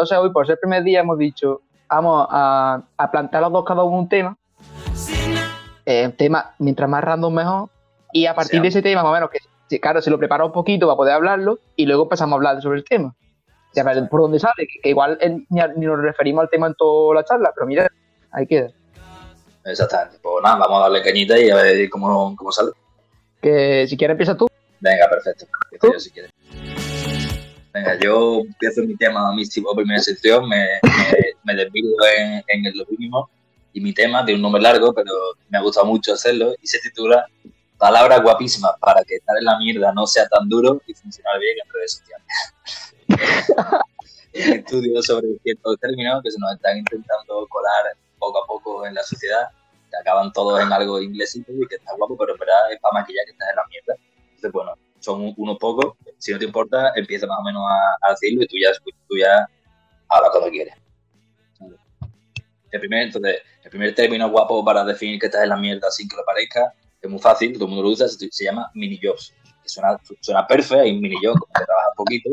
Entonces hoy, por ser el primer día, hemos dicho, vamos a, a plantear los dos cada uno un tema. Eh, tema, mientras más random mejor. Y a partir de ese tema, más o menos, que claro, se lo prepara un poquito para poder hablarlo y luego empezamos a hablar sobre el tema. Ya ver por dónde sale, que, igual ni, nos referimos al tema en toda la charla, pero mira, ahí queda. Exactamente. Pues nada, vamos a darle cañita y a ver cómo, cómo sale. Que si quieres empieza tú. Venga, perfecto. Yo, si quieres. Venga, yo empiezo mi tema, mi primera sección, me, me, me en, en lo mínimo y mi tema de un nombre largo, pero me ha gustado mucho hacerlo y se titula Palabras guapísimas para que estar en la mierda no sea tan duro y funcionar bien en redes sociales. un estudio sobre ciertos términos que se nos están intentando colar poco a poco en la sociedad, que acaban todos en algo inglesito y que está guapo, pero en verdad es para maquillar que estás en la mierda. Entonces, bueno, son unos pocos. Si no te importa, empieza más o menos a, decirlo y tú ya, tú ya hablas cuando quieres. El primer, entonces, el primer término guapo para definir que estás en la mierda sin que lo parezca es muy fácil, todo el mundo lo usa, se, llama mini jobs. Que suena, suena perfecto, hay mini jobs como que trabajas poquito,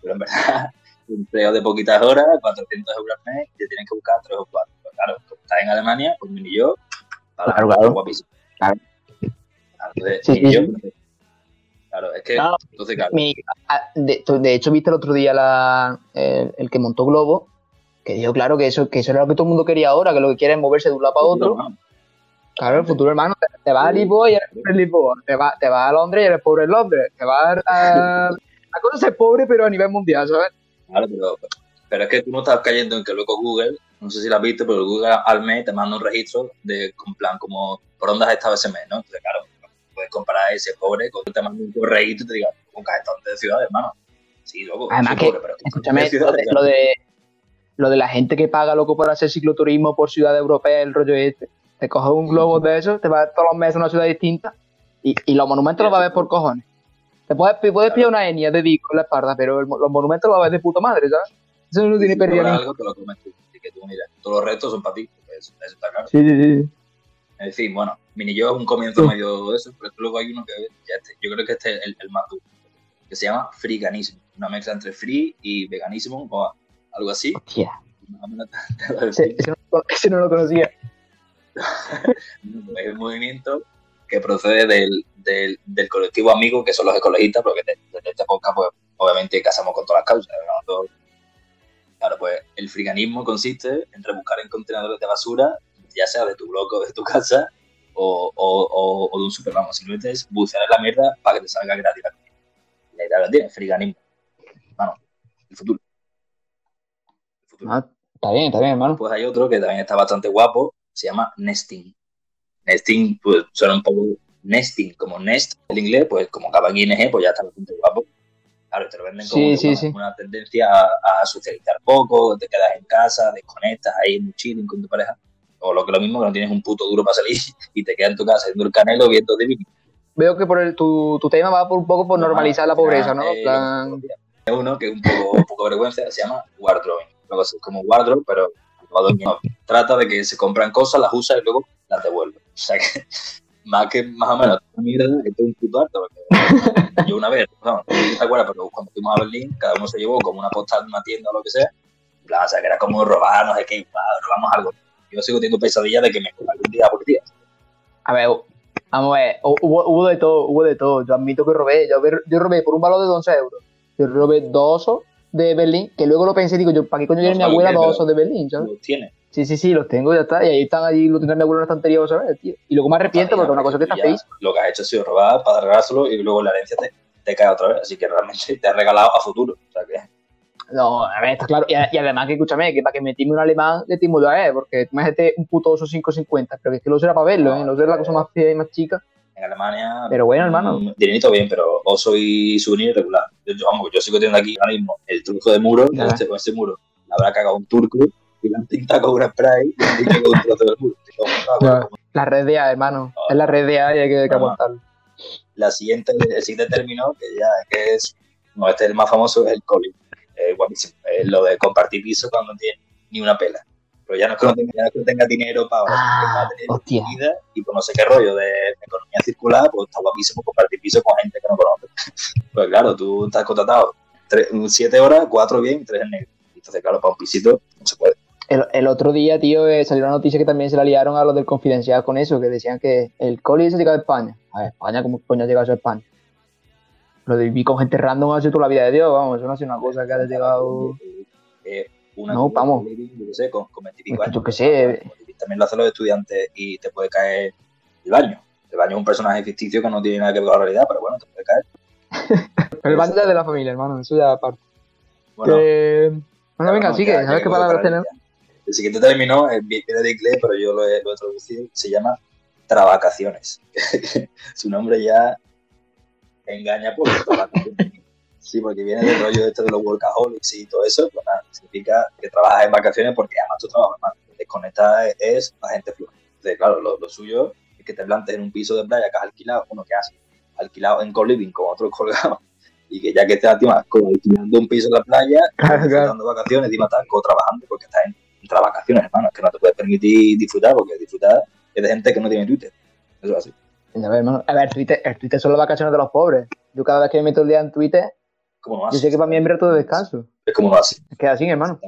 pero en verdad, un empleo de poquitas horas, 400 euros al mes, te tienen que buscar 3 o 4. Pero claro, como estás en Alemania, pues mini job, para claro, claro. guapísimo. Claro. Entonces, sí, mini job, Claro, es que. entonces, claro. de, de, hecho, viste el otro día la, el, el, que montó Globo, que dijo, claro, que eso, que eso era lo que todo el mudo quería ahora, que lo que quiere es moverse de un lado para otro. Claro, el futuro hermano, te, va a Lisboa y eres pobre en Lisboa, te vas te va a Londres y eres pobre en Londres, te vas a... La cosa es pobre, pero a nivel mundial, ¿sabes? Claro, pero, pero es que tú no estás cayendo en que luego Google, no sé si lo has visto, pero Google al mes te manda un registro de, con plan, como, por dónde has estado ese mes, ¿no? Entonces, claro, comparar ese pobre con te manda un correo y te diga, un cajetón de ciudad, hermano. Sí, luego, Además que, pobre, pero escúchame, lo de lo de la gente que paga loco por hacer cicloturismo por ciudad europea, el rollo este. Te coges un globo de eso, te vas todos los meses a una ciudad distinta y, y los monumentos los vas a ver por cojones. Te puedes, puedes pillar una etnia de disco en la espalda, pero los monumentos los vas a ver de puta madre, ¿sabes? Eso no tiene pérdida. que tú, mira, todos los retos son para ti. Eso, eso está claro. Sí, sí, sí. En fin, bueno, mini yo es un comienzo medio de eso, pero luego hay uno que ya este, yo creo que este es el, el más duro, que se llama freeganismo, una mezcla entre free y veganismo o algo así. Hostia. Ese, ese, no, lo conocía. es un movimiento que procede del, del, del, colectivo amigo, que son los ecologistas, porque desde esta época, pues, obviamente casamos con todas las causas. Claro, pues el friganismo consiste en rebuscar en contenedores de basura, ya sea de tu bloque o de tu casa, o, o, o, de un supermercado. Simplemente es bucear en la mierda para que te salga gratis la comida. La idea la tiene, friganismo. Bueno, el futuro. El futuro. Ah, Está bien, está bien, hermano. Pues hay otro que también está bastante guapo, se llama Nesting. Nesting, pues suena un poco nesting, como nest en inglés, pues como acaba en ING, pues ya está bastante guapo. Claro, te lo venden como sí, sí, una, tendencia a, socializar poco, te quedas en casa, desconectas ahí muy chilling con tu pareja. O lo que es lo mismo, que no tienes un puto duro para salir y te quedas en tu casa haciendo el canelo viendo de Veo que por el, tu, tu, tema va por un poco por normalizar la pobreza, ¿no? Eh, plan... Uno que es un poco, un poco vergüenza, se llama wardrobing como wardrobe, pero no, trata de que se compran cosas, las usa y luego las devuelve. O sea que más que más o menos mierda que tú un puto harto. yo una vez, no, no te acuerdas, pero cuando fuimos a Berlín, cada uno se llevó como una postal de una tienda o lo que sea. o sea, que era como robar, no sé qué, robamos algo. Yo sigo teniendo pesadillas de que me algún día por día. A ver, vamos a ver, hubo, hubo, de todo, hubo de todo. Yo admito que robé, yo, yo robé por un valor de 11 euros. Yo robé dos osos de Berlín, que luego lo pensé, digo yo, ¿para qué coño tiene mi abuela dos osos de Berlín? ¿sabes? Los tiene. Sí, sí, sí, los tengo, ya está. Y ahí están allí, lo tendrá mi abuela en una estantería, ¿sabes, tío? Y luego me arrepiento porque es una cosa que está feísima. Lo que has hecho ha sido robar para regalárselo y luego la herencia te, te, cae otra vez. Así que realmente te has regalado a futuro. O sea que. No, a ver, está claro. Y, y además que, escúchame, que para que metíme un alemán le timo a él, porque me este un puto oso 550, pero que es que lo uso era para verlo, ¿eh? Lo uso la cosa más fea y más chica en Alemania. Pero bueno, hermano. Mm, dinerito bien, pero oso y souvenir regular. Yo, vamos, yo sigo teniendo aquí ahora mismo el truco de muro, con este, con este muro la habrá cagado un turco y la han pintado con una spray y han dicho un trozo del muro. La red de A, hermano. es la red de A y hay que, bueno, La siguiente, el siguiente término, que ya que es, no, este es el más famoso, es el calling. Es guapísimo. Es lo de compartir piso cuando no tiene ni una pela. Pero ya no es que no tenga, no, que no tenga dinero para, ah, tener vida y pues no sé qué rollo de economía circular, pues está guapísimo compartir piso con gente que no conoce. Pues claro, tú estás contratado tres, siete horas, cuatro bien y tres en negro. Entonces, claro, para un pisito no se puede. El, otro día, tío, eh, salió una noticia que también se la liaron a los del Confidencial con eso, que decían que el Coli se llegado a España. A España, ¿cómo coño ha llegado a España? Lo de vivir con gente random hace toda la vida de Dios, vamos, eso no ha sido una cosa que haya llegado... Eh, una no, vamos. Yo qué sé, con, con 25 años. Yo qué sé. También lo hacen los estudiantes y te puede caer el baño. El baño es un personaje ficticio que no tiene nada que ver con la realidad, pero bueno, te puede caer. pero el baño es de la familia, hermano, eso ya aparte. Bueno, bueno venga, sigue, ¿sabes qué palabras tenemos? El siguiente término viene de inglés, pero yo lo he, lo he traducido, se llama travacaciones. Su nombre ya engaña por Sí, porque viene del rollo este de los workaholics y todo eso, pues nada, significa que trabajas en vacaciones porque además tu trabajo, hermano. Desconectar es la gente fluja. Entonces, claro, lo, suyo es que te plantes en un piso de playa que has alquilado, uno que has alquilado en co-living con otros colgados y que ya que estés como alquilando un piso en la playa, dando vacaciones, encima estás trabajando porque estás en, en vacaciones, hermano. Es que no te puedes permitir disfrutar porque disfrutar es de gente que no tiene Twitter. Eso es así. A ver, a ver, Twitter, el Twitter son las vacaciones de los pobres. Yo cada vez que me meto el día en Twitter, yo sé que para mí es todo descanso. Es como no así. Es que así, hermano.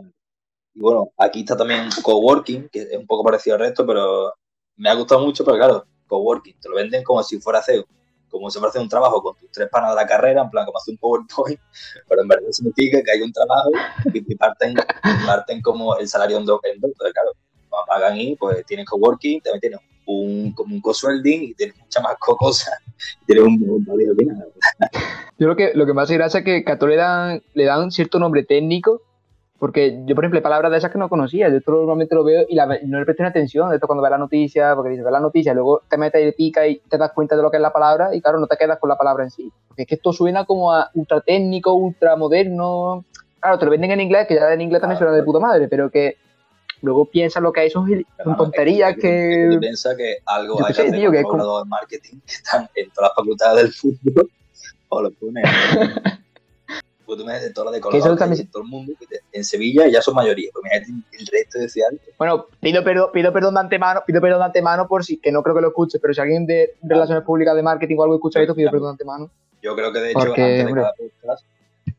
Y bueno, aquí está también coworking, que es un poco parecido al resto, pero me ha gustado mucho, pero claro, coworking, te lo venden como si fuera CEO, como si fuera un trabajo con tus tres panas de la carrera, en plan como hace un PowerPoint, pero en verdad significa que hay un trabajo y te parten, parten como el salario en dos. Entonces, claro, pagan y pues tienes coworking, también tienes un, como un co-swelling y tienes muchas más cosas. Tienes un, un Yo lo que, lo que más hace gracia es que a le dan, le dan cierto nombre técnico, porque yo, por ejemplo, hay palabras de esas que no conocía. Yo esto normalmente lo veo y no le presto atención. Esto cuando ve la noticia, porque dices, ve la noticia, luego te metes y pica y te das cuenta de lo que es la palabra y claro, no te quedas con la palabra en sí. Porque es que esto suena como a ultra técnico, ultra moderno. Claro, te lo venden en inglés, que ya en inglés también suena de puta madre, pero que luego piensa lo que hay son, son tonterías que, que... piensa que algo hay que tío, que de marketing que están en todas las facultades del fútbol. O lo pones pues tú me de todas las de Colorado, también... todo el mundo, en Sevilla ya son mayoría, pues el resto de ciudades. Bueno, pido perdón, pido perdón de antemano, pido perdón de antemano por si, que no creo que lo escuche, pero si alguien de relaciones públicas de marketing o algo escucha esto, pido perdón de antemano. Yo creo que de hecho, antes de cada podcast,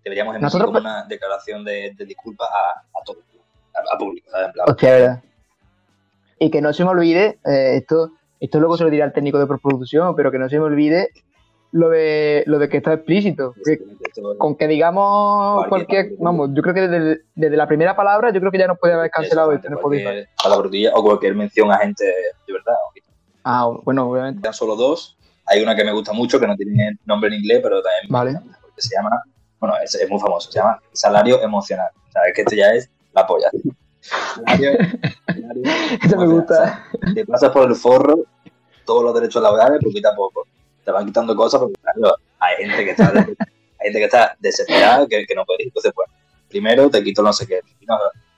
deberíamos emitir como una declaración de, de disculpas a, a todos a, público. Hostia, verdad. Y que no se me olvide, eh, esto, esto luego se lo dirá al técnico de postproducción, pero que no se me olvide lo de, lo de que está explícito. con que digamos cualquier, vamos, yo creo que desde, desde, la primera palabra, yo creo que ya nos puede haber cancelado esto Palabrutilla o cualquier mención a gente de verdad. Ah, bueno, obviamente. Quedan solo dos. Hay una que me gusta mucho, que no tiene nombre en inglés, pero también vale. porque se llama, bueno, es, es, muy famoso, se llama salario emocional. O sea, es que esto ya es la polla. Eso me gusta. Te pasas por el forro todos los derechos laborales poquito a poco. Te van quitando cosas porque claro, hay gente que está, hay gente que está desesperada que, que no puede ir. Entonces, pues, primero te quito no sé qué.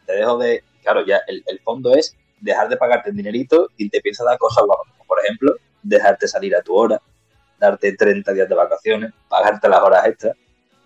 te dejo de. Claro, ya el, el, fondo es dejar de pagarte el dinerito y te empieza a dar cosas guapas. Como por ejemplo, dejarte salir a tu hora, darte 30 días de vacaciones, pagarte las horas extras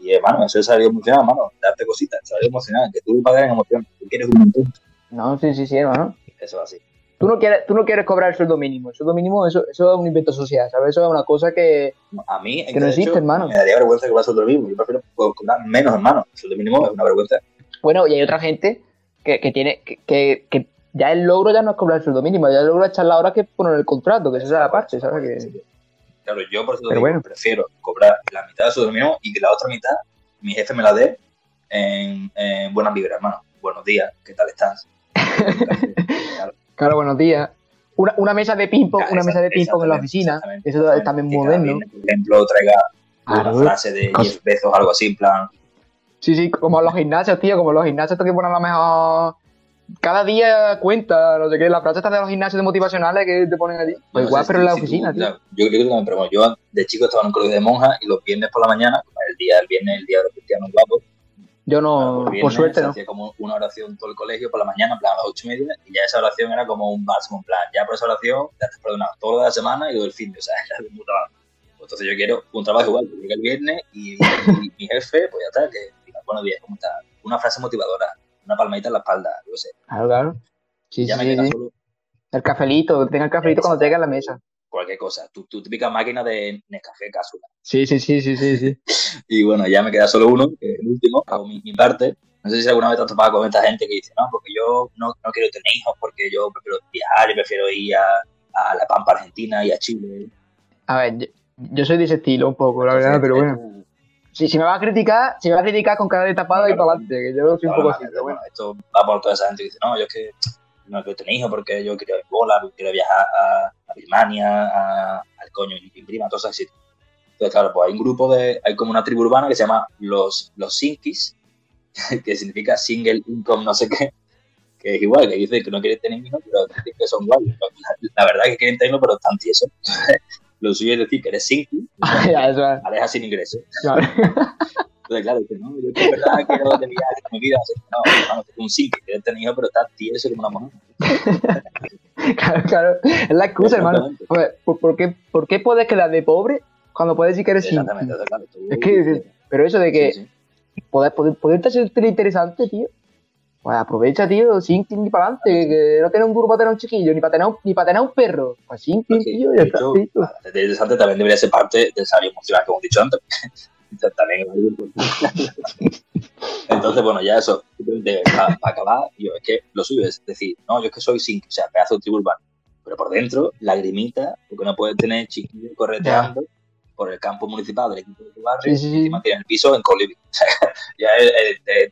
y hermano, eso es salario emocional, hermano, darte cositas, salario emocional, que tú pagas en emoción, tú quieres un montón. No, sí, sí, sí, hermano. Eso es así. Tú no quieres, tú no quieres cobrar el sueldo mínimo. El sueldo mínimo, eso, eso es un invento social, ¿sabes? Eso es una cosa que, a mí, que no existe, hermano. Me daría vergüenza cobrar el sueldo mínimo. Yo prefiero cobrar menos, hermano. El sueldo mínimo es una vergüenza. Bueno, y hay otra gente que, que tiene, que, que, ya el logro ya no es cobrar el sueldo mínimo, ya el logro es echar la hora que poner el contrato, que esa es la parte, ¿sabes? Que... Claro, yo por eso digo, prefiero cobrar la mitad del sueldo mínimo y que la otra mitad mi jefe me la dé en, buenas vibras, hermano. Buenos días, ¿qué tal estás? claro. buenos días. Una, una mesa de ping-pong, una mesa de ping-pong en la oficina, eso es también moderno. por ejemplo, traiga una frase de 10 besos, algo así, en plan. Sí, sí, como los gimnasios, tío, como los gimnasios, esto que ponen a lo mejor cada día cuenta, no sé qué, la frase está de los gimnasios de motivacionales que te ponen allí. Pues igual, pero en la oficina, tío. Yo creo que también, pero bueno, yo de chico estaba en un colegio de monjas y los viernes por la mañana, el día, el viernes, el día de los cristianos guapos. Yo no, por suerte no. hacía como una oración todo el colegio por la mañana, en plan a las ocho y media, y ya esa oración era como un bálsamo, en plan, ya por esa oración ya te has perdonado toda la semana y todo el fin de, o sea, era de puta Entonces yo quiero un trabajo igual, que llegue el viernes y, mi jefe, pues ya está, que diga, buenos días, ¿cómo estás? Una frase motivadora, una palmadita en la espalda, yo sé. Claro, claro. Sí, ya sí, me sí. Solo. El cafelito, tenga el cafelito cuando llegue a la mesa. Cualquier cosa, tu, tu típica máquina de Nescafé cápsula. Sí, sí, sí, sí, sí, sí. y bueno, ya me queda solo uno, que el último, hago mi, mi, parte, No sé si alguna vez te has topado con esta gente que dice, no, porque yo no, no quiero tener hijos, porque yo prefiero viajar y prefiero ir a, a la Pampa Argentina y a Chile. A ver, yo, soy de ese estilo un poco, la verdad, pero bueno. Si, si, me va a criticar, si me va a criticar con cara de tapado y para adelante, que yo soy un poco así. bueno, esto va por toda esa gente que dice, no, yo es que no quiero tener hijos porque yo quiero ir bola, quiero viajar a, a Birmania, a, al coño, mi prima, esas sitios. Entonces, claro, pues hay un grupo de, hay como una tribu urbana que se llama los, los Sinkis, que significa Single Income no sé qué, que es igual, que dice que no quiere tener hijos, pero que son iguales. La, verdad es que quieren tenerlo, pero están tiesos. Lo suyo es decir que eres single, aleja sin ingresos. Entonces, claro, dice, no, yo que verdad quiero tener en mi vida. No, vamos, un single, quieres tener hijos, pero estás tieso como una mujer. claro, claro, es la excusa, hermano. Ver, ¿por, qué, ¿por qué puedes quedar de pobre cuando puedes decir que eres single? Exactamente, claro. es que, pero eso de que sí, sí. poder, poder, poder ser interesante, tío pues aprovecha, tío, sin ni para adelante, que no tiene un duro para tener un chiquillo, ni para tener un, ni para tener un perro. Pues sin tío, ya está. interesante también debería ser parte del salario emocional que hemos dicho antes. también es algo importante. Entonces, bueno, ya eso, para, acabar, yo, es que lo suyo es decir, no, yo es que soy sin, o sea, pedazo de tribu urbano, pero por dentro, lagrimita, porque no puedes tener chiquillos correteando por el campo municipal del equipo de tu barrio sí, sí. y encima tiene el piso en Coliving. O sea, ya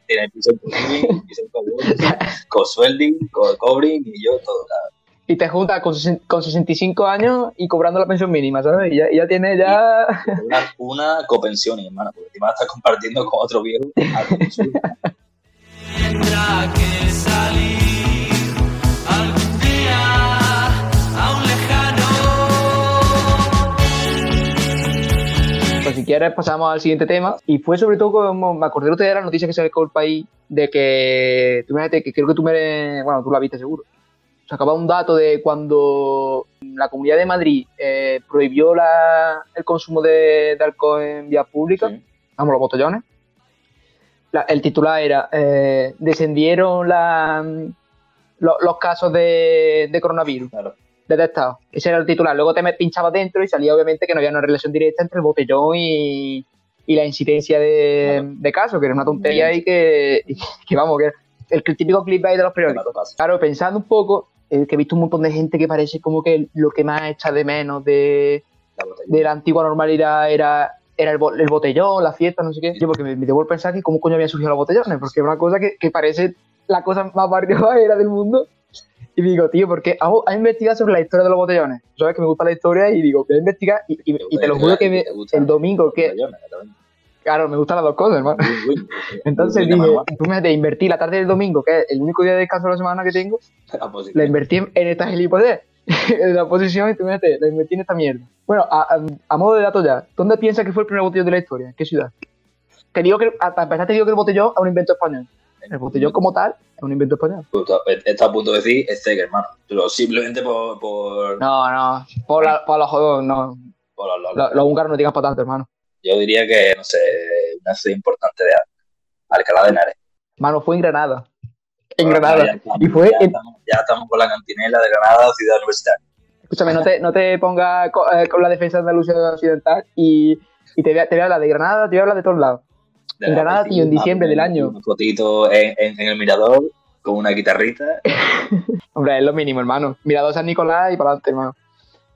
tiene el piso en Coliving, el piso en Coliving, con suelding, con covering y yo todo. Claro. Y te juntas con, con 65 años y cobrando la pensión mínima, ¿sabes? Y ya, ya tiene ya... Una, una copensión, hermano, porque encima estás compartiendo con otro viejo. Tendrá que salir si quieres pasamos al siguiente tema. Y fue sobre todo como me acordé de la noticia que se con el país de que, tú imagínate, que creo que tú me, bueno, tú la viste seguro. Se acaba un dato de cuando la Comunidad de Madrid eh, prohibió la, el consumo de, de, alcohol en vías públicas, vamos, los botellones. La, el titular era, eh, descendieron la, lo, los casos de, de coronavirus. Claro detectado. Ese era el titular. Luego te pinchaba dentro y salía obviamente que no había una relación directa entre el botellón y, y la incidencia de, de casos, que era una tontería y que, que, vamos, que el, el típico clip ahí de los periódicos. Claro, pensando un poco, eh, que he visto un montón de gente que parece como que lo que más echa de menos de la, de la antigua normalidad era era el, el, botellón, la fiesta, no sé qué. Yo porque me, me debo pensar que cómo coño habían surgido los botellones, porque es una cosa que, que parece la cosa más era del mundo y digo, tío, porque hago, investigado sobre la historia de los botellones. Sabes que me gusta la historia y digo, voy a investigar y, y, y te lo juro que me, el domingo que... Claro, me gustan las dos cosas, hermano. Entonces dije, tú me de invertir la tarde del domingo, que es el único día de descanso de la semana que tengo, la invertí en, en esta gilipollez, en la posición, y tú me la invertí en esta mierda. Bueno, a, a, a, modo de datos ya, ¿dónde piensas que fue el primer botellón de la historia? ¿En qué ciudad? Te digo que, a pesar te digo que el botellón es un invento español. El botellón como tal es un invento español. Está a punto de decir este hermano. Pero simplemente por. por... No, no. Por, la, por los jodos, no. Por los, los, los húngaros no digan para tanto, hermano. Yo diría que, no sé, una ciudad importante de Alcalá de Henares. Mano, fue en Granada. En Granada. Ya estamos, y fue ya, en... estamos, ya estamos con la cantinela de Granada, ciudad universitaria. Escúchame, no te, no te pongas con, eh, con, la defensa de Andalucía Occidental y, y te, voy a, te voy a hablar de Granada, te voy a hablar de todos lados en Granada, tío, en diciembre del año. Un fotito en, en, en, el mirador con una guitarrita. Hombre, es lo mínimo, hermano. Mirador San Nicolás y para adelante, hermano.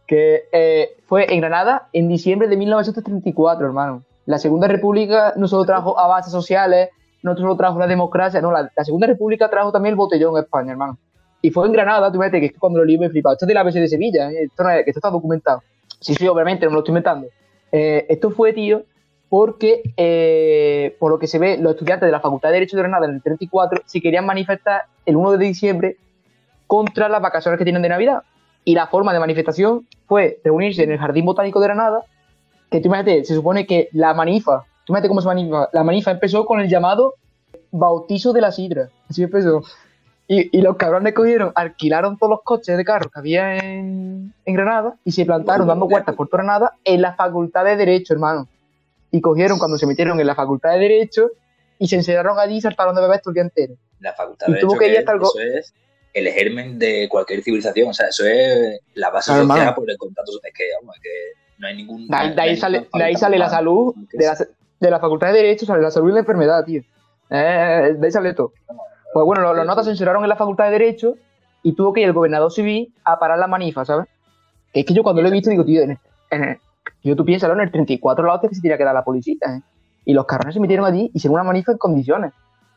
Que eh, fue en Granada en diciembre de 1934, hermano. La Segunda República no solo trajo avances sociales, no solo trajo la democracia, no, la, la Segunda República trajo también el botellón en España, hermano. Y fue en Granada, tú ves que cuando lo leí me flipado. Esto es de la ABC de Sevilla, ¿eh? esto, no es, esto está documentado. Sí, sí, obviamente, no me lo estoy inventando. Eh, esto fue, tío, porque, eh, por lo que se ve, los estudiantes de la Facultad de Derecho de Granada en el 34 se querían manifestar el 1 de diciembre contra las vacaciones que tienen de Navidad. Y la forma de manifestación fue reunirse en el Jardín Botánico de Granada, que tú imagínate, se supone que la manifa, tú imagínate cómo se manifa, la manifa empezó con el llamado bautizo de la sidra, así empezó. Y, y, los cabrones cogieron, alquilaron todos los coches de carro que había en, en Granada y se plantaron dando vueltas por toda Granada en la Facultad de Derecho, hermano y cogieron cuando se metieron en la facultad de Derecho y se encerraron allí y saltaron de bebés todo el día entero. La facultad de Derecho que ir hasta algo... eso es el germen de cualquier civilización, o sea, eso es la base claro, social hermano. por el contacto es que, vamos, es que no hay ningún... De ahí, de ahí sale, de ahí sale la salud, de la, de la facultad de Derecho sale la salud y la enfermedad, tío. Eh, de ese todo. Pues bueno, los, notas censuraron en la Facultad de Derecho y tuvo que ir el gobernador civil a parar la manifa, ¿sabes? Que es que yo cuando lo he visto digo, tío, en el, yo tú piensas, en el 34 la hostia que se tiene que dar la policía, ¿eh? Y los carrones se metieron allí y hicieron una manifa en condiciones.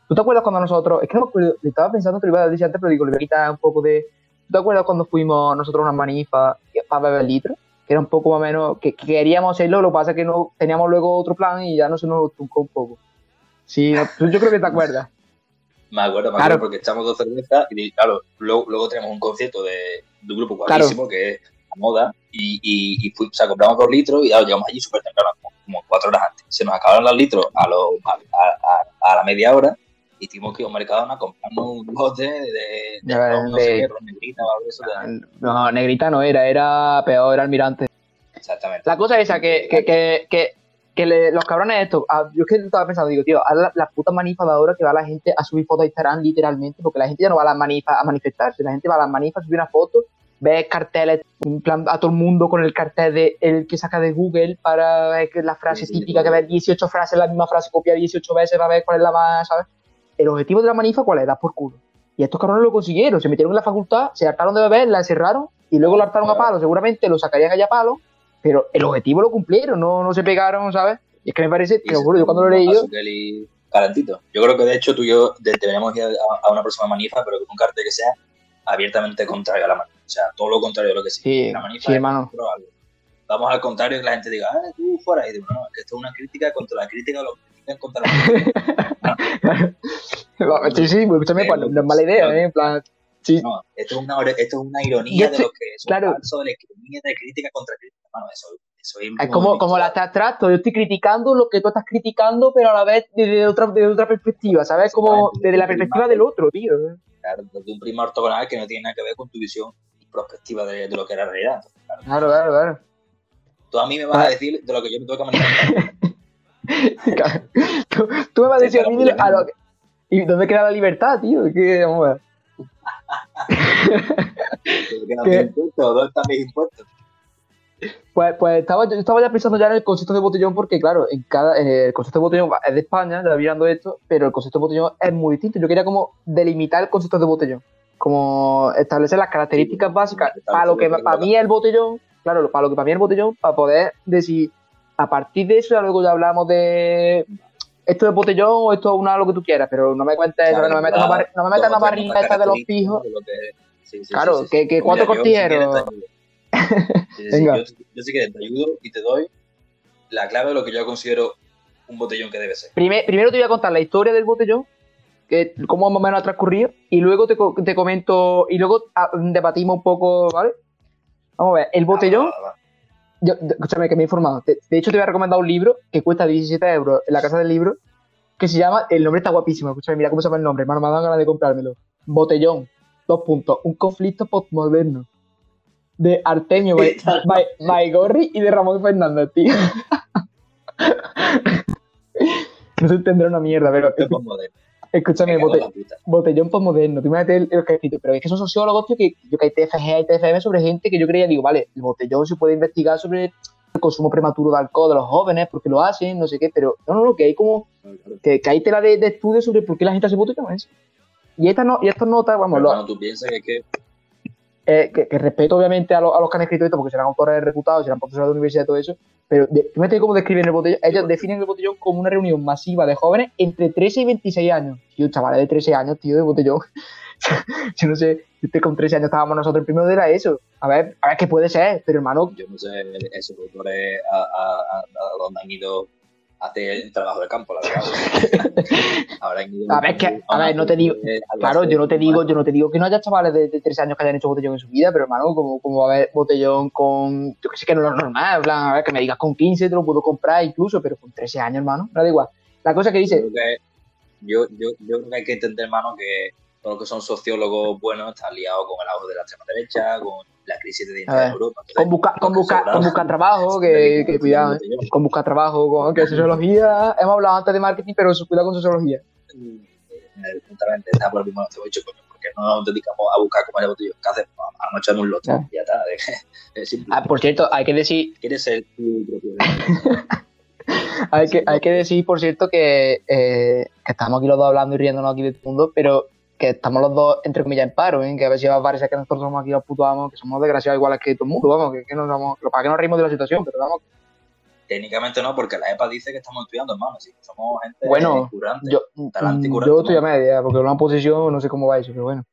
¿Tú te acuerdas cuando nosotros, es que no me acuerdo, estaba pensando que lo iba a decir antes, pero digo, le voy a quitar un poco de... ¿Tú te acuerdas cuando fuimos nosotros a una manifa para beber litros? Que era un poco más o menos, que, queríamos hacerlo, lo que pasa es que no teníamos luego otro plan y ya no se nos truncó un poco. Sí, yo creo que te acuerdas. Me acuerdo, me acuerdo, porque echamos dos cervezas y claro, luego, tenemos un concierto de, un grupo guapísimo que es la moda y, y, y o sea, compramos dos litros y llegamos allí súper temprano, como, cuatro horas antes. Se nos acabaron los litros a, lo, a, la media hora y tuvimos que ir a un mercado a comprarnos un bote de, de, no, sé qué, negrita o algo eso. No, negrita no era, era peor, era almirante. Exactamente. La cosa es esa, que, que, que, que que los cabrones estos, ah, yo es que estaba pensando, digo, tío, a las la putas manifas de ahora que va la gente a subir fotos a Instagram literalmente, porque la gente ya no va a las manifas a manifestarse, la gente va a las manifas a subir una foto, ve carteles, en plan a todo el mundo con el cartel de el que saca de Google para ver que la frase típica, que ve 18 frases, la misma frase copia 18 veces para ver cuál es la más, ¿sabes? El objetivo de la manifa, ¿cuál es? Dar por culo. Y estos cabrones lo consiguieron, se metieron en la facultad, se hartaron de beber, la encerraron y luego lo hartaron a palo, seguramente lo sacarían allá a palo pero el objetivo lo cumplieron, no, no se pegaron, ¿sabes? Y es que me parece, te lo juro, yo cuando lo he leído... Calentito. Yo creo que de hecho tú y yo deberíamos ir a, una próxima manifa, pero con un cartel que sea abiertamente contrario a la manifa. O sea, todo lo contrario de lo que. Sí, la manifa sí, hermano. Vamos al contrario que la gente diga, ah, tú fuera. Y digo, no, que esto es una crítica contra la crítica, lo critican contra la crítica. sí, sí, pues, escúchame, pues, no es mala idea, ¿eh? En plan, Sí. No, esto es una, esto es una ironía de lo que es claro. falso, de, de crítica contra crítica. Bueno, eso, eso es, es como, como la abstracto, yo estoy criticando lo que tú estás criticando, pero a la vez desde otra, desde otra perspectiva, ¿sabes? Como desde la perspectiva del otro, tío. Claro, desde un prima ortogonal que no tiene nada que ver con tu visión y perspectiva de, de lo que era la realidad. Claro, claro, claro. Tú a mí me vas a ah. decir de lo que yo me tengo que manifestar. tú, tú, me vas a decir a mí de, a lo que... ¿Y dónde queda la libertad, tío? ¿Qué, vamos. ¿Dónde están mis impuestos? Pues, pues estaba, yo estaba ya pensando ya en el concepto de botellón porque, claro, en cada, el concepto de botellón es de España, ya mirando esto, pero el concepto de botellón es muy distinto. Yo quería como delimitar el concepto de botellón, como establecer las características básicas para lo que para mí es el botellón, claro, para lo que para mí el botellón, para poder decir, a partir de eso ya luego ya hablamos de esto es botellón o esto es una lo que tú quieras, pero no me cuentes, no, me metas no me metas barrita esta de los pijos. claro, que, que cuatro. Venga. Yo, yo, sí que te ayudo y te doy la clave de lo que yo considero un botellón que debe ser. primero te voy a contar la historia del botellón, que cómo más o menos ha transcurrido, y luego te, te comento, y luego ah, debatimos un poco, ¿vale? Vamos a ver, el botellón yo, escúchame, que me he informado. De, hecho, te voy a recomendar un libro que cuesta 17 euros en la casa del libro, que se llama, el nombre está guapísimo, escúchame, mira cómo se llama el nombre, hermano, me ha dado ganas de comprármelo. Botellón, dos puntos, un conflicto postmoderno. De Artemio Baigorri y de Ramón Fernández, tío. no se entenderá una mierda, pero... Escúchame, botellón postmoderno, tú imagínate el, el pero es que son sociólogos tío, que yo que hay TFG y TFM sobre gente que yo creía, digo, vale, el botellón se puede investigar sobre el consumo prematuro de alcohol de los jóvenes, porque lo hacen, no sé qué, pero no, no, no, que hay como, que, que hay tela de, de estudios sobre por qué la gente hace botellón, Y estas no, y estas notas, vamos, lo, tú piensas que, que eh, que, respeto obviamente a, los que han escrito esto, porque serán autores reputados, serán profesores de universidad y todo eso, pero fíjate cómo describen el botellón. Ellos definen el botellón como una reunión masiva de jóvenes entre 13 y 26 años. Tío, chavales de 13 años, tío, de botellón. yo no sé, usted con 13 años estábamos nosotros, el primero de la ESO. A ver, a ver qué puede ser, pero hermano. Yo no sé, esos autores a, a, a, dónde han ido hace el trabajo de campo, la verdad. a ver, que, a ver, no te digo, claro, yo no te digo, yo no te digo que no haya chavales de, de 13 años que hayan hecho botellón en su vida, pero hermano, como, como a haber botellón con, yo que sé que no es normal, en plan, a ver, que me digas con 15 te lo puedo comprar incluso, pero con 13 años, hermano, no da igual. La cosa que dice... Yo, yo, yo creo que hay que entender, hermano, que todos los que son sociólogos buenos están liados con el auge de la extrema derecha, con la crisis de identidad en Europa. con buscar con busca, con busca trabajo, que, que cuidado, ¿eh? con buscar trabajo, con que sociología, hemos hablado antes de marketing, pero cuidado con sociología. Exactamente, está por el mismo te hecho, porque no nos dedicamos a buscar cómo es el botellón, ¿qué hacemos? A no echarnos un lote, ya, ya está. Ah, por cierto, hay que decir... ¿Quieres ser tu propio hay, que, hay que decir, por cierto, que, eh, que estamos aquí los dos hablando y riéndonos aquí de todo el mundo, pero que estamos los dos, entre comillas, en paro, ¿eh? que a ver si va a parecer que nosotros somos aquí los putos amos, que somos desgraciados iguales que todo el mundo, vamos, que, que nos vamos, para que nos reímos de la situación, pero vamos. Técnicamente no, porque la EPA dice que estamos estudiando, hermano, así que somos gente bueno, curante, yo, talante curante, yo estoy a media, porque en una posición no sé cómo va eso, pero bueno.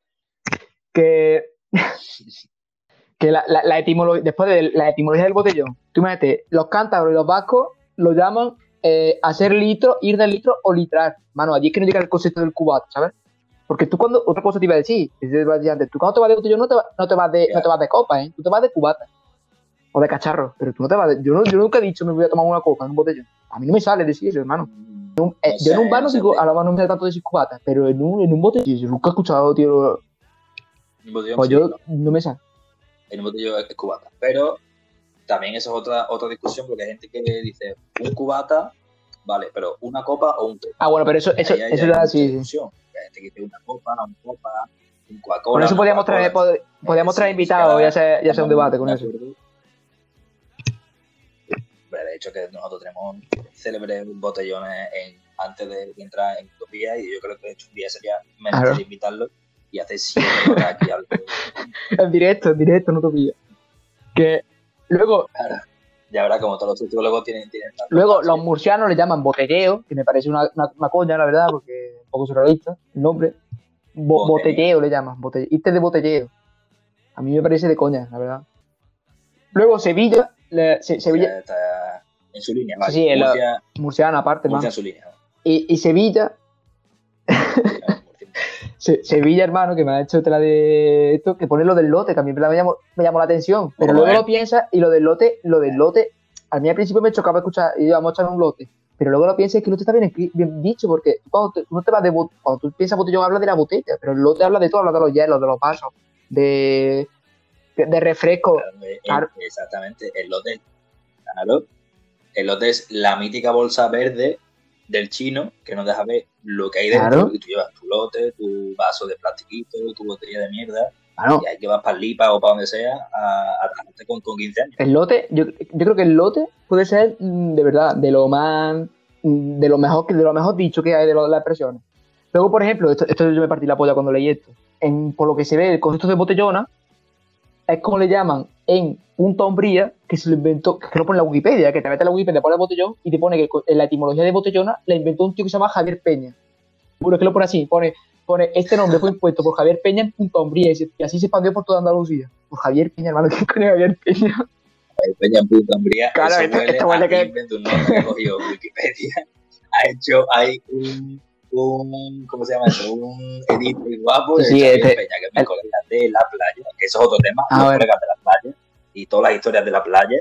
Que, que la, la, la etimología, después de la etimología del botellón, tú imagínate, los cántabros y los vascos lo llaman eh, hacer litro, ir del litro o litrar. Mano, allí es que no llega el concepto del cubata, ¿sabes? Porque tú cuando, otra cosa te iba a decir, antes, tú cuando te vas de botellón no te, no te vas de, no te vas de copa, ¿eh? Tú te vas de cubata. O de cacharro, pero tú no te vas de, yo, no, yo nunca he dicho me voy a tomar una copa en un botellón. A mí no me sale decir eso, hermano. En un, eh, yo en un bar no digo, a la mano no me sale tanto decir cubata, pero en un, en un botellón, yo nunca he escuchado, tío. Botellón, Pues yo no. no me sale. en un botellón es cubata. Pero también eso es otra, otra discusión, porque hay gente que dice un cubata, vale, pero una copa o un té. Ah, bueno, pero eso, eso, eso mucha sí. sí. Que dice una copa, una copa, un Coca-Cola. Con eso una podríamos traer, pod- podríamos traer invitados, ya sea, ya sea un debate con eso. de hecho que nosotros tenemos célebres botellones en, antes de entrar en Utopía y yo creo que de hecho un día sería Claro. invitarlo y hacer siete horas aquí algo. En directo, en directo, no te pillo. Que luego, Ya verás como todos los sociólogos tienen, tienen luego más, los murcianos le llaman botelleo, que me parece una, una, una coña, la verdad, porque es un poco surrealista el nombre. Bo- Botelleo. botelleo le llaman, botelleo. Irte de botelleo. A mí me parece de coña, la verdad. Luego Sevilla, le- Se- Sevilla, Ya está en su línea, Sí, vale. sí, en la- Murcia, murciana aparte, Murcia man. en su línea. Y, y Sevilla, Murcia. Se- Sevilla, hermano, que me ha hecho tela de esto, que pone lo del lote, que a mí me llamó, me llamó la atención. Pero luego lo piensas y lo del lote, lo del lote, a mí al principio me chocaba escuchar, y íbamos a echar un lote. Pero luego lo piensas y es que el lote está bien, bien dicho, porque cuando, te- no te vas de cuando tú piensas botellón habla de la botella, pero el lote habla de todo, habla de los hielos, de los vasos, de, de, de refresco. Claro, el- Claro. Exactamente, el lote, claro, el lote es la mítica bolsa verde del chino que nos deja ver lo que hay dentro Claro. y tú llevas tu lote, tu vaso de plastiquito, tu botella de mierda Claro, y ahí que vas para Lipa o para donde sea a, a trajarte con, con 15 años. el lote, yo, yo creo que el lote puede ser mm, de verdad de lo más mm, de lo mejor de lo mejor dicho que hay de, lo- de las expresiones. Luego, por ejemplo, esto, esto yo me partí la polla cuando leí esto. En, por lo que se ve, el concepto de botellona es como le llaman en Punta Umbría, que se lo inventó, que lo pone en la Wikipedia, que te metes en la Wikipedia, pone botellón y te pone que en la etimología de botellona la inventó un tío que se llama Javier Peña. Bueno, es que lo pone así, pone, pone este nombre fue impuesto por Javier Peña en Punta Umbría y, así se expandió por toda Andalucía. Por Javier Peña, hermano, ¿quién coño es Javier Peña? El Peña en puta hombría, Claro, eso esto- huele esto huele a que- un nombre ha cogido Wikipedia, ha hecho ahí un, un ¿cómo se llama eso? Un edit muy guapo de Sí, Xavier este- Peña, que mi el- colega de la playa, que eso es otro tema, A los ver. colegas de la playa y todas las historias de la playa,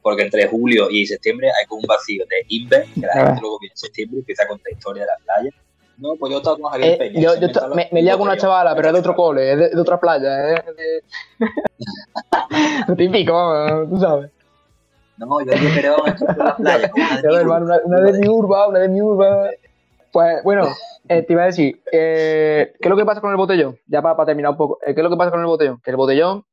porque entre julio y septiembre hay como un vacío de Inver, que la gente luego viene en septiembre y empieza a contar historia de la playa. No, pues yo estaba con Javier Eh, Peña. yo yo me, me lié con una chavala, pero es de otro cole, es de, de otra playa, es de... Típico, vamos, tú sabes. No, yo esto es la playa. como una de Ya ves, mi hermano, una, una de mi urba, una de mi urba. Pues bueno, eh, te iba a decir, eh, ¿qué es lo que pasa con el botellón? Ya para, terminar un poco, eh, ¿qué es lo que pasa con el botellón? Que el botellón,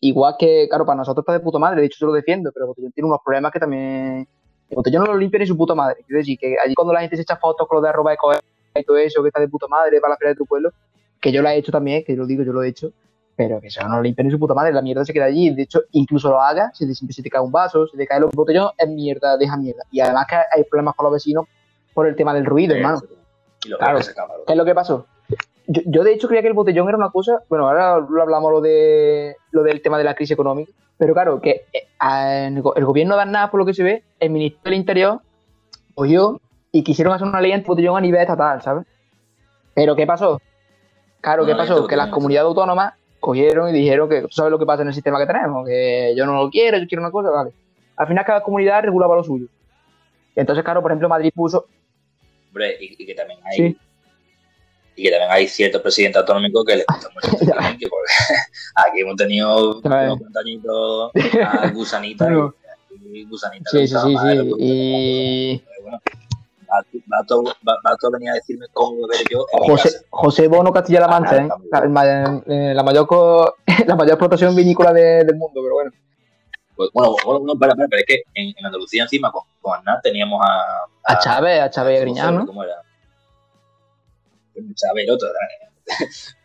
igual que, claro, para nosotros está de puta madre, de hecho yo lo defiendo, pero el botellón tiene unos problemas que también. El botellón no lo limpia ni su puta madre. Quiero decir, que allí cuando la gente se echa fotos con lo de arroba coger y todo eso, que está de puta madre para la feria de tu pueblo, que yo lo he hecho también, que yo lo digo, yo lo he hecho, pero que eso no lo limpia ni su puta madre, la mierda se queda allí. De hecho, incluso lo haga, si te, se te cae un vaso, se te cae el botellón, es mierda, deja mierda. Y además que hay problemas con los vecinos por el tema del ruido, hermano. Y lo Claro. que ¿Qué es lo que pasó? Yo, yo, de hecho creía que el botellón era una cosa, bueno, ahora lo hablamos lo de lo del tema de la crisis económica, pero claro, que eh, el, go- el gobierno de nada por lo que se ve, el Ministerio del Interior cogió y quisieron hacer una ley anti-botellón a nivel estatal, ¿sabes? Pero ¿qué pasó? Claro, ¿qué pasó? Que las comunidades autónomas cogieron y dijeron que sabes lo que pasa en el sistema que tenemos, que yo no lo quiero, yo quiero una cosa, vale. Al final cada comunidad regulaba lo suyo. Entonces, claro, por ejemplo, Madrid puso, Hombre, y, y que también hay. Sí. Y que también hay ciertos presidentes autonómicos que les gusta mucho porque aquí hemos tenido unos añitos a gusanita y, y gusanita sí, sí, sí, sí, y... Bueno, va, va, todo, va, va todo a venir a decirme cómo beber yo en mi José, casa. José Bono Castilla-La Mancha, Ah, ¿eh? la, mayor la mayor explotación vinícola de- del mundo, pero bueno. Pues, bueno, bueno, bueno, para, para, pero es que en, en Andalucía encima con, con Aznar teníamos a... A Chávez, a Chávez ¿cómo Griñán, ¿no? ¿Cómo era? saber otro.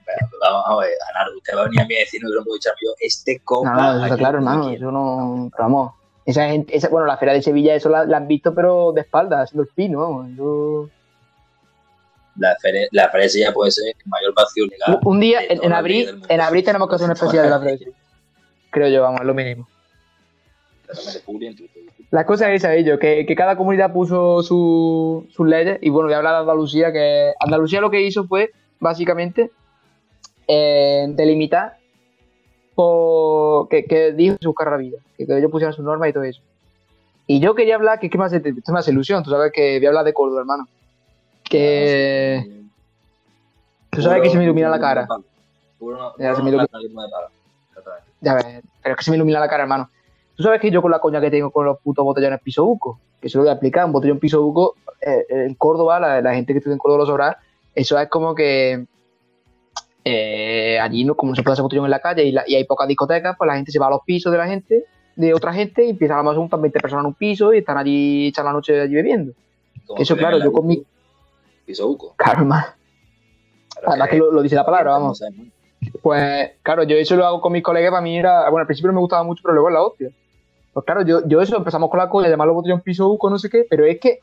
vamos a ver, Anaro, usted va a venir a mí a decir, no, que no puedo echar yo este copa. No, no, está claro, hermano, eso no, vamos, esa gente, esa, bueno, la feria de Sevilla, eso la, han visto, pero de espalda, haciendo el pino, vamos, La feria, la feria de Sevilla puede ser el mayor vacío legal. Un, día, en, abril, en abril tenemos que hacer una especial de la feria de Sevilla. Creo yo, vamos, lo mínimo. La cosa es esa, que, que cada comunidad puso sus leyes, y bueno, voy a hablar de Andalucía, que Andalucía lo que hizo fue, básicamente, eh, delimitar por, que, que dijo su carrera vida, que, ellos pusieran sus normas y todo eso. Y yo quería hablar, que, más me hace, ilusión, tú sabes que voy a hablar de Córdoba, hermano. Que... Tú sabes que se me ilumina la cara. Ya, se me ilumina. Ya ves, pero es que se me ilumina la cara, hermano. Tú sabes que yo con la coña que tengo con los putos botellones piso buco, que se lo voy a explicar, un botellón piso buco eh, en Córdoba, la, gente que estudia en Córdoba lo sabrá, eso es como que eh, allí no, como se puede hacer botellón en la calle y, hay pocas discotecas, pues la gente se va a los pisos de la gente, de otra gente, y empiezan a más un 20 personas en un piso y están allí echando la noche allí bebiendo. Eso, claro, yo con mi. Piso buco. Hermano. Además que lo, dice la palabra, vamos. Pues, claro, yo eso lo hago con mis colegas, para mí era. Bueno, al principio me gustaba mucho, pero luego es la hostia. Pues claro, yo, yo eso, empezamos con la coña, llamarlo botellón piso buco, no sé qué, pero es que,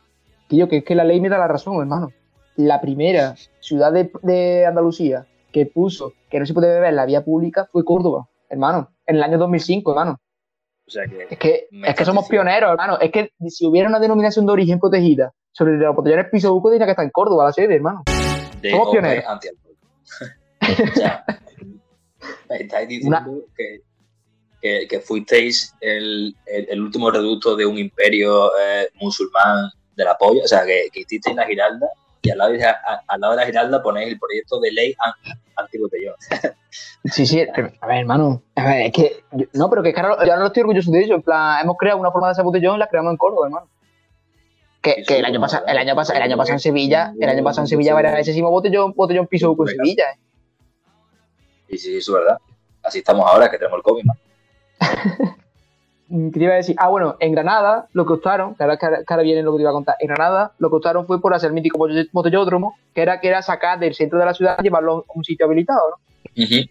que que es que la ley me da la razón, hermano. La primera ciudad de, Andalucía que puso que no se puede beber en la vía pública fue Córdoba, hermano, en el año 2005, hermano. O sea que es que, es que somos pioneros, hermano. Es que si hubiera una denominación de origen protegida sobre los botellones piso buco, diría que está en Córdoba, la sede, hermano. somos pioneros. O sea, estáis diciendo que que, fuisteis el, el, último reducto de un imperio eh, musulmán de la polla, o sea, que, que hicisteis la Giralda y al lado, de, al lado de la Giralda ponéis el proyecto de ley antibotellón. Sí, sí, a ver, hermano, a ver, es que, no, pero que claro, yo no estoy orgulloso de ello, en plan, hemos creado una forma de hacer botellón y la creamos en Córdoba, hermano. Que, que el, año pasado, el año pasado, el año pasado en Sevilla, el año pasado en Sevilla era ese mismo botellón, botellón piso con Sevilla, ¿eh? Sí, sí, eso es verdad. Así estamos ahora, que tenemos el COVID, ¿no? ¿Qué te iba a decir? Ah, bueno, en Granada lo que optaron, que ahora, viene lo que te iba a contar, en Granada lo que optaron fue por hacer el mítico botellódromo, que era, que era sacar del centro de la ciudad y llevarlo a un sitio habilitado, ¿no?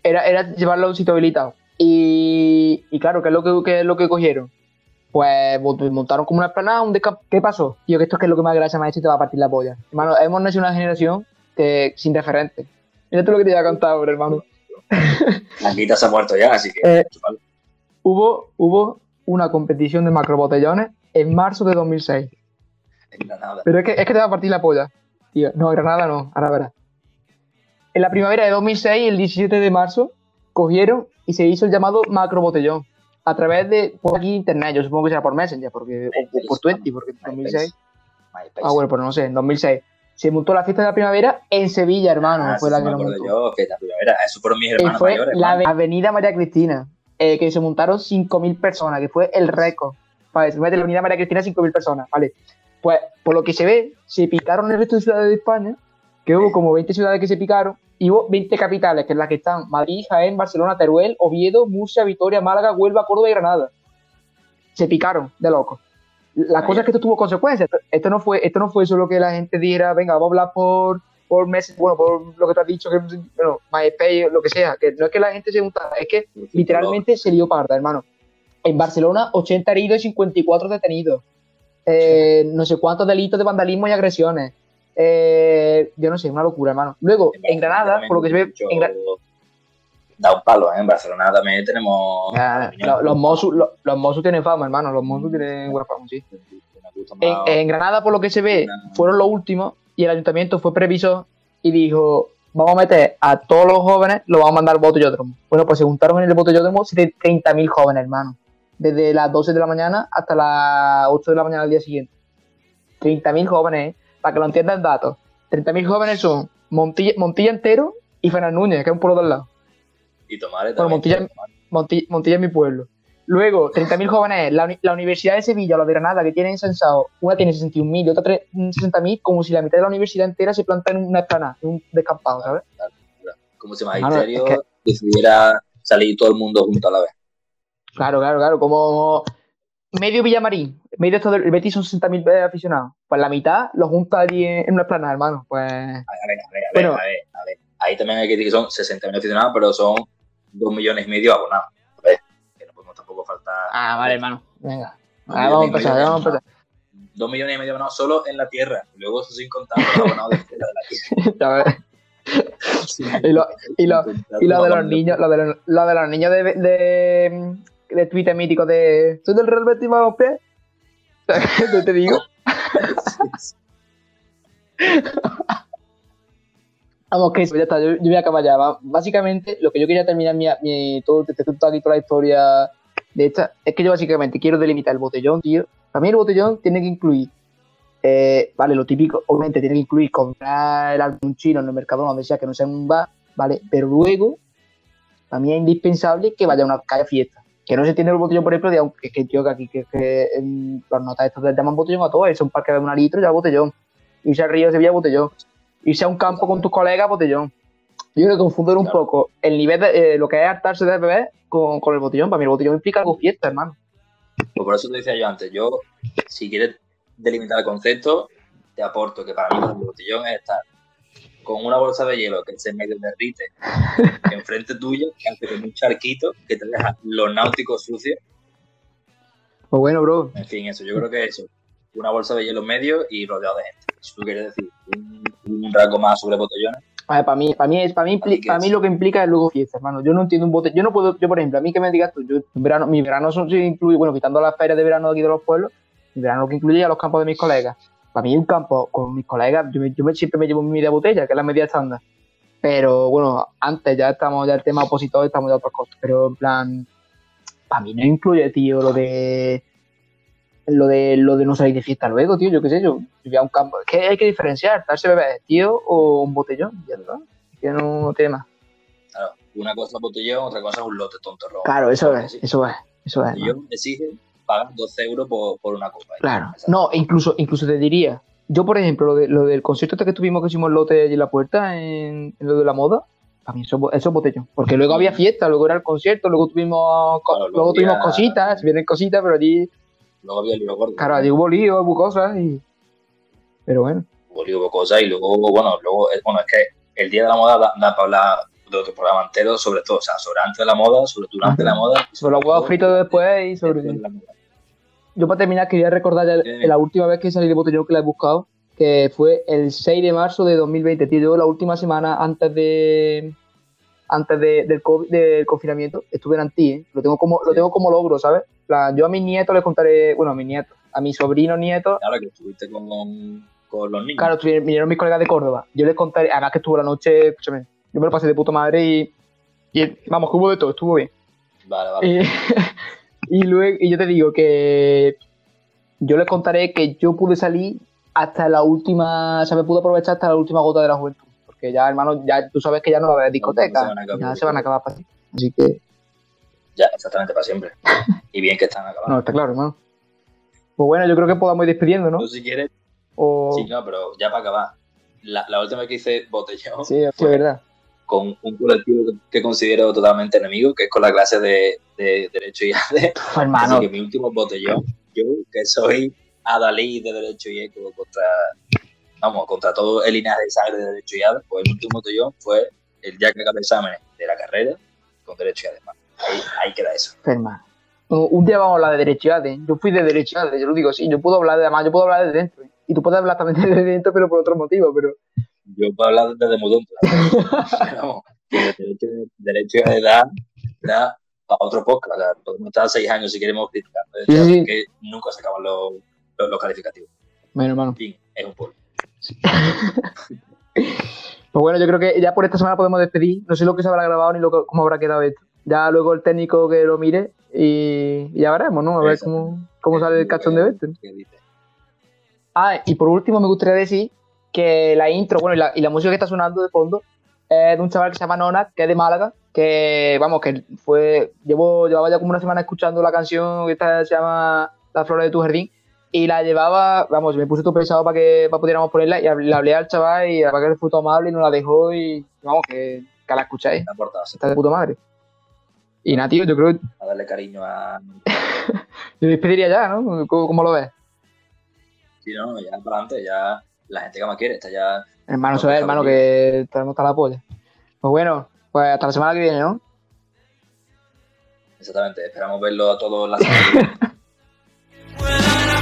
era, era llevarlo a un sitio habilitado. Y, claro, ¿qué es, lo que, es lo que cogieron? Pues montaron como una esplanada, un ¿Qué pasó? Tío, que esto es, que es lo que más gracia me ha hecho y te va a partir la polla. Hermano, hemos nacido una generación que, sin referente. Mira tú lo que te iba a contar ahora, hermano. La se ha muerto ya, así que... Eh, hubo, hubo una competición de macrobotellones en marzo de 2006. En Granada. Pero es que, es que te va a partir la polla. Tío, no, Granada no, ahora verás. En la primavera de 2006, el 17 de marzo, cogieron y se hizo el llamado macrobotellón. A través de, por aquí internet, yo supongo que será por Messenger, porque, o, por Twenty, porque en 2006. Ah, bueno, pues no sé, en 2006 se montó la fiesta de la primavera en Sevilla, hermano. Ah, fue la que lo montó. Yo, que la primavera, eso fueron mis hermanos fue La avenida María Cristina. Eh, que se montaron 5.000 personas, que fue el récord. Vale, se mete la unidad María Cristina 5.000 personas, ¿vale? Pues por lo que se ve, se picaron el resto de ciudades de España, que hubo como 20 ciudades que se picaron, y hubo 20 capitales, que es las que están Madrid, Jaén, Barcelona, Teruel, Oviedo, Murcia, Vitoria, Málaga, Huelva, Córdoba y Granada. Se picaron de locos. La cosa es que esto tuvo consecuencias. Esto no fue, esto no fue solo que la gente dijera, venga, vamos a hablar por, por meses, bueno, por lo que te has dicho, que, bueno, MySpace, lo que sea, que no es que la gente se juntara, es que literalmente se lió parda, hermano. En Barcelona, 80 heridos y 54 detenidos. Eh, no sé cuántos delitos de vandalismo y agresiones. Eh, yo no sé, una locura, hermano. Luego, en, Granada, por lo que se ve. Da un palo, ¿eh? En Barcelona también tenemos. los, Mossos, los, tienen fama, hermano. Los Mossos tienen buena fama, sí. en, Granada, por lo que se ve, fueron los últimos y el ayuntamiento fue previso y dijo, vamos a meter a todos los jóvenes, lo vamos a mandar al botellódromo. Bueno, pues se juntaron en el botellódromo 30.000 jóvenes, hermano. Desde las 12 de la mañana hasta las 8 de la mañana del día siguiente. 30.000 jóvenes, ¿eh? para que lo entiendan datos. 30.000 jóvenes son Montilla, Montilla entero y Fernández Núñez, que es un pueblo de al lado. Y bueno, Montilla, Montilla, Montilla es mi pueblo. Luego, 30.000 jóvenes, la, la, Universidad de Sevilla o la de Granada, que tienen censado, una tiene 61.000 y otra 60.000, como si la mitad de la universidad entera se planta en una esplanada, en un descampado, ¿sabes? Como si Magisterio es que... decidiera salir todo el mundo junto a la vez. Claro, claro, claro, como medio Villamarín, medio esto del Betis son 60.000 aficionados. Pues la mitad lo junta allí en, una esplanada, hermano. Pues. A ver, a ver, a ver, bueno, a, ver a ver, Ahí también hay que decir que son 60.000 aficionados, pero son 2 millones y medio abonados. A ver, que no podemos tampoco faltar. Ah, vale, hermano. Venga. Ahora vamos a empezar, vamos a empezar. 2 millones y medio abonados solo en la tierra. Luego eso sin contar los abonados de fuera de la tierra. y lo, y lo, y lo de los niños, lo de los, lo de los niños de, de, de Twitter mítico de ¿Soy del Real Betis vamos pie? ¿Qué te digo? Vamos, que eso, ya está, yo, yo, voy a acabar ya. Básicamente, lo que yo quería terminar mi, mi todo, te, toda la historia de esta, es que yo básicamente quiero delimitar el botellón, tío. Para mí el botellón tiene que incluir eh, vale, lo típico, obviamente tiene que incluir comprar algún chino en el mercado donde sea que no sea un bar, ¿vale? Pero luego, para mí es indispensable que vaya a una calle fiesta. Que no se tiene el botellón, por ejemplo, de aunque que tío que aquí que, que en los notas estos le llaman botellón a todos, es un parque de un litro ya botellón. Irse al río de Sevilla, botellón. Irse a un campo con tus colegas, botellón. Yo creo que confundir un poco el nivel de eh, lo que es hartarse de beber con, con, el botellón. Para mí el botellón implica algo fiesta, hermano. Pues por eso te decía yo antes, yo, si quieres delimitar el concepto, te aporto que para mí un botellón es estar con una bolsa de hielo que se medio derrite enfrente tuyo, que hace como un charquito que te deja los náuticos sucios. Pues bueno, bro. En fin, eso, yo creo que eso. Una bolsa de hielo medio y rodeado de gente. Si tú quieres decir un, un más sobre botellones. Para mí, para mí, es, para mí, para mí lo que implica es luego fiesta, hermano. Yo no entiendo un botellón. Yo no puedo, yo por ejemplo, a mí que me digas tú, yo, verano, mi verano son, incluye, bueno, quitando las ferias de verano aquí de los pueblos, verano que incluye a los campos de mis colegas. Para mí un campo con mis colegas, yo, yo siempre me llevo mi media botella, que es la media estándar. Pero bueno, antes ya estamos, ya el tema opositor, estamos de otras cosas. Pero en plan, para mí no incluye, tío, lo de lo de lo de no salir de fiesta luego, tío, yo qué sé, yo, yo a un campo. ¿Qué hay que diferenciar? ¿Darse bebé, tío, o un botellón? Ya está. Que no tiene más. Claro, una cosa es botellón, otra cosa es un lote tonto rojo. Claro, eso es, eso es, eso es. Yo exige pagan 12 euros por, por una copa. Claro. No, incluso, incluso te diría, yo por ejemplo, lo, de, lo del concierto este que tuvimos que hicimos el lote allí en la puerta, en, lo de la moda, a mí eso, eso es botellón. Porque luego había fiesta, luego era el concierto, luego tuvimos, luego, tuvimos cositas, vienen cositas, pero allí... Luego había lío gordo. Claro, allí hubo lío, hubo cosas y... Pero bueno. Hubo lío, hubo cosas y luego, bueno, luego, bueno, es que el día de la moda da, da para hablar de otro programa entero sobre todo, o sea, sobre antes de la moda, sobre durante la moda. Sobre los huevos fritos después y sobre... la moda yo para terminar quería recordar la última vez que salí de botellón que la he buscado, que fue el 6 de marzo de 2020, tío. Yo la última semana antes de antes del, del confinamiento estuve en Antí, ¿eh? lo tengo como lo tengo como logro, ¿sabes? Yo a mis nietos les contaré, bueno, a mis nietos, a mis sobrinos nietos. Claro que estuviste con, con los niños. Claro, vinieron mis colegas de Córdoba. Yo les contaré, además que estuvo la noche, escúchame, yo me lo pasé de puta madre y, y vamos, que hubo de todo, estuvo bien. Vale, vale. Y luego, y yo te digo que yo les contaré que yo pude salir hasta la última, o sea, me pude aprovechar hasta la última gota de la juventud. Porque ya, hermano, ya tú sabes que ya no va a haber discoteca, ya se van a acabar para. Así que. Ya, exactamente para siempre. y bien que están acabando. No, está claro, hermano. Pues bueno, yo creo que podamos ir despidiendo, ¿no? Tú si quieres. Sí, no, pero ya para acabar. La, la última vez que hice botellón. Sí, es verdad con un colectivo que, considero totalmente enemigo, que es con la clase de, Derecho y ADE. Hermano. Así que mi último botellón, yo que soy adalí de Derecho y ECO contra, vamos, contra todo el linaje de sangre de Derecho y ADE, pues el último botellón fue el día que acabé exámenes de la carrera con Derecho y ADE. Ahí, ahí queda eso. Hermano. Un día vamos a hablar de Derecho y ADE. Yo fui de Derecho y ADE, yo lo digo sí, yo puedo hablar de además, yo puedo hablar de dentro. Y tú puedes hablar también de dentro, pero por otro motivo, pero yo puedo hablar desde muy tonto. Vamos, derecho, derecho de edad da para otro podcast. O podemos estar seis años si queremos criticar. Sí, que nunca se acaban los, los, calificativos. Bueno, hermano. En fin, es un pueblo. pues bueno, yo creo que ya por esta semana podemos despedir. No sé lo que se habrá grabado ni lo que, cómo habrá quedado esto. Ya luego el técnico que lo mire y, ya veremos, ¿no? A ver cómo, cómo sale el cachón de este. Ah, y por último me gustaría decir que la intro, bueno, y la, y la, música que está sonando de fondo es de un chaval que se llama Nona, que es de Málaga, que, vamos, que fue, llevo, llevaba ya como una semana escuchando la canción que esta se llama La flores de tu jardín, y la llevaba, vamos, me puse todo pensado para que para pudiéramos ponerla, y le hablé al chaval, y la verdad que fue todo amable, y nos la dejó, y vamos, que, que la escucháis. Está de puta madre. Y nada, tío, yo creo. A darle cariño a. yo despediría ya, ¿no? ¿Cómo, lo ves? Sí, no, ya para adelante, ya la gente que más quiere está ya. Hermano, eso es, hermano, que tenemos que la polla. Pues bueno, pues hasta la semana que viene, ¿no? Exactamente, esperamos verlo a todos la semana